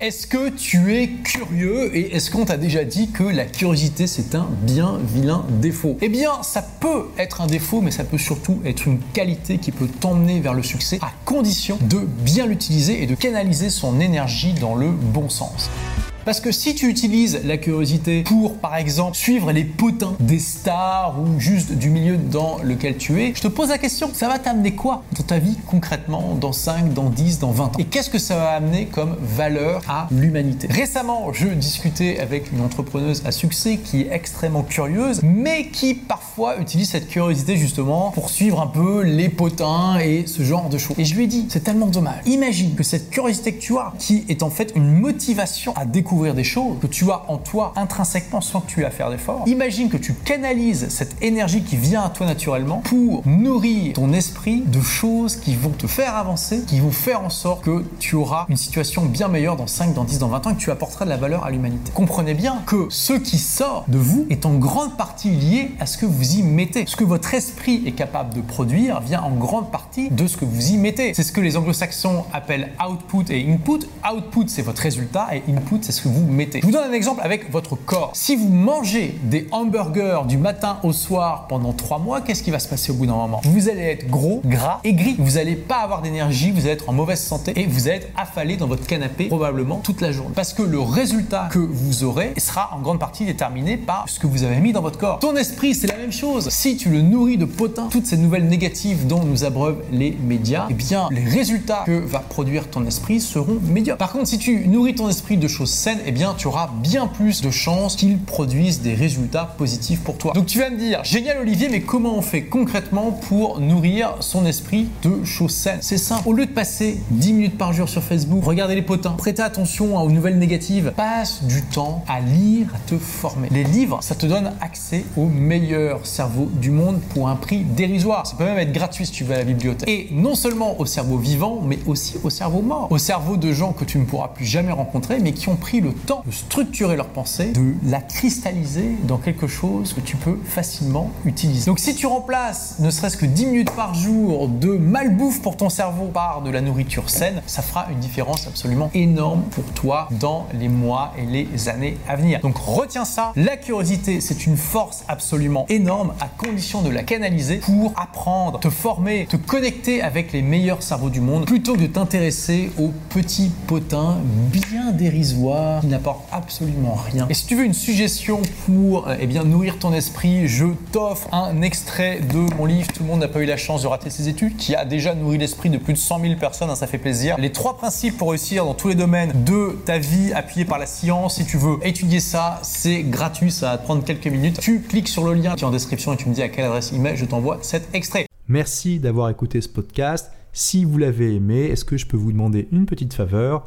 Est-ce que tu es curieux et est-ce qu'on t'a déjà dit que la curiosité c'est un bien vilain défaut? Eh bien, ça peut être un défaut, mais ça peut surtout être une qualité qui peut t'emmener vers le succès à condition de bien l'utiliser et de canaliser son énergie dans le bon sens. Parce que si tu utilises la curiosité pour, par exemple, suivre les potins des stars ou juste du milieu dans lequel tu es, je te pose la question, ça va t'amener quoi dans ta vie concrètement dans 5, dans 10, dans 20 ans? Et qu'est-ce que ça va amener comme valeur à l'humanité? Récemment, je discutais avec une entrepreneuse à succès qui est extrêmement curieuse, mais qui parfois utilise cette curiosité justement pour suivre un peu les potins et ce genre de choses. Et je lui ai dit, c'est tellement dommage. Imagine que cette curiosité que tu as, qui est en fait une motivation à découvrir des choses que tu as en toi intrinsèquement sans que tu aies à faire d'efforts. Imagine que tu canalises cette énergie qui vient à toi naturellement pour nourrir ton esprit de choses qui vont te faire avancer, qui vont faire en sorte que tu auras une situation bien meilleure dans 5, dans 10, dans 20 ans et que tu apporteras de la valeur à l'humanité. Comprenez bien que ce qui sort de vous est en grande partie lié à ce que vous y mettez. Ce que votre esprit est capable de produire vient en grande partie de ce que vous y mettez. C'est ce que les anglo-saxons appellent output et input. Output, c'est votre résultat et input, c'est ce vous mettez. Je vous donne un exemple avec votre corps. Si vous mangez des hamburgers du matin au soir pendant trois mois, qu'est-ce qui va se passer au bout d'un moment? Vous allez être gros, gras et gris. Vous n'allez pas avoir d'énergie, vous allez être en mauvaise santé et vous allez être affalé dans votre canapé probablement toute la journée. Parce que le résultat que vous aurez sera en grande partie déterminé par ce que vous avez mis dans votre corps. Ton esprit, c'est la même chose. Si tu le nourris de potins, toutes ces nouvelles négatives dont nous abreuvent les médias, eh bien, les résultats que va produire ton esprit seront médiocres. Par contre, si tu nourris ton esprit de choses saines, eh bien, tu auras bien plus de chances qu'ils produisent des résultats positifs pour toi. Donc tu vas me dire, génial Olivier, mais comment on fait concrètement pour nourrir son esprit de choses saines C'est simple. Au lieu de passer 10 minutes par jour sur Facebook, regarder les potins, prêter attention aux nouvelles négatives, passe du temps à lire, à te former. Les livres, ça te donne accès au meilleur cerveau du monde pour un prix dérisoire. Ça peut même être gratuit si tu vas à la bibliothèque. Et non seulement au cerveau vivant, mais aussi au cerveau mort. Au cerveau de gens que tu ne pourras plus jamais rencontrer, mais qui ont pris le temps de structurer leur pensée, de la cristalliser dans quelque chose que tu peux facilement utiliser. Donc si tu remplaces ne serait-ce que 10 minutes par jour de malbouffe pour ton cerveau par de la nourriture saine, ça fera une différence absolument énorme pour toi dans les mois et les années à venir. Donc retiens ça, la curiosité c'est une force absolument énorme à condition de la canaliser pour apprendre, te former, te connecter avec les meilleurs cerveaux du monde plutôt que de t'intéresser aux petits potins bien dérisoires qui n'apportent absolument rien. Et si tu veux une suggestion pour eh bien, nourrir ton esprit, je t'offre un extrait de mon livre Tout le monde n'a pas eu la chance de rater ses études, qui a déjà nourri l'esprit de plus de 100 000 personnes, hein, ça fait plaisir. Les trois principes pour réussir dans tous les domaines de ta vie appuyés par la science. Si tu veux étudier ça, c'est gratuit, ça va te prendre quelques minutes. Tu cliques sur le lien qui est en description et tu me dis à quelle adresse email je t'envoie cet extrait. Merci d'avoir écouté ce podcast. Si vous l'avez aimé, est-ce que je peux vous demander une petite faveur?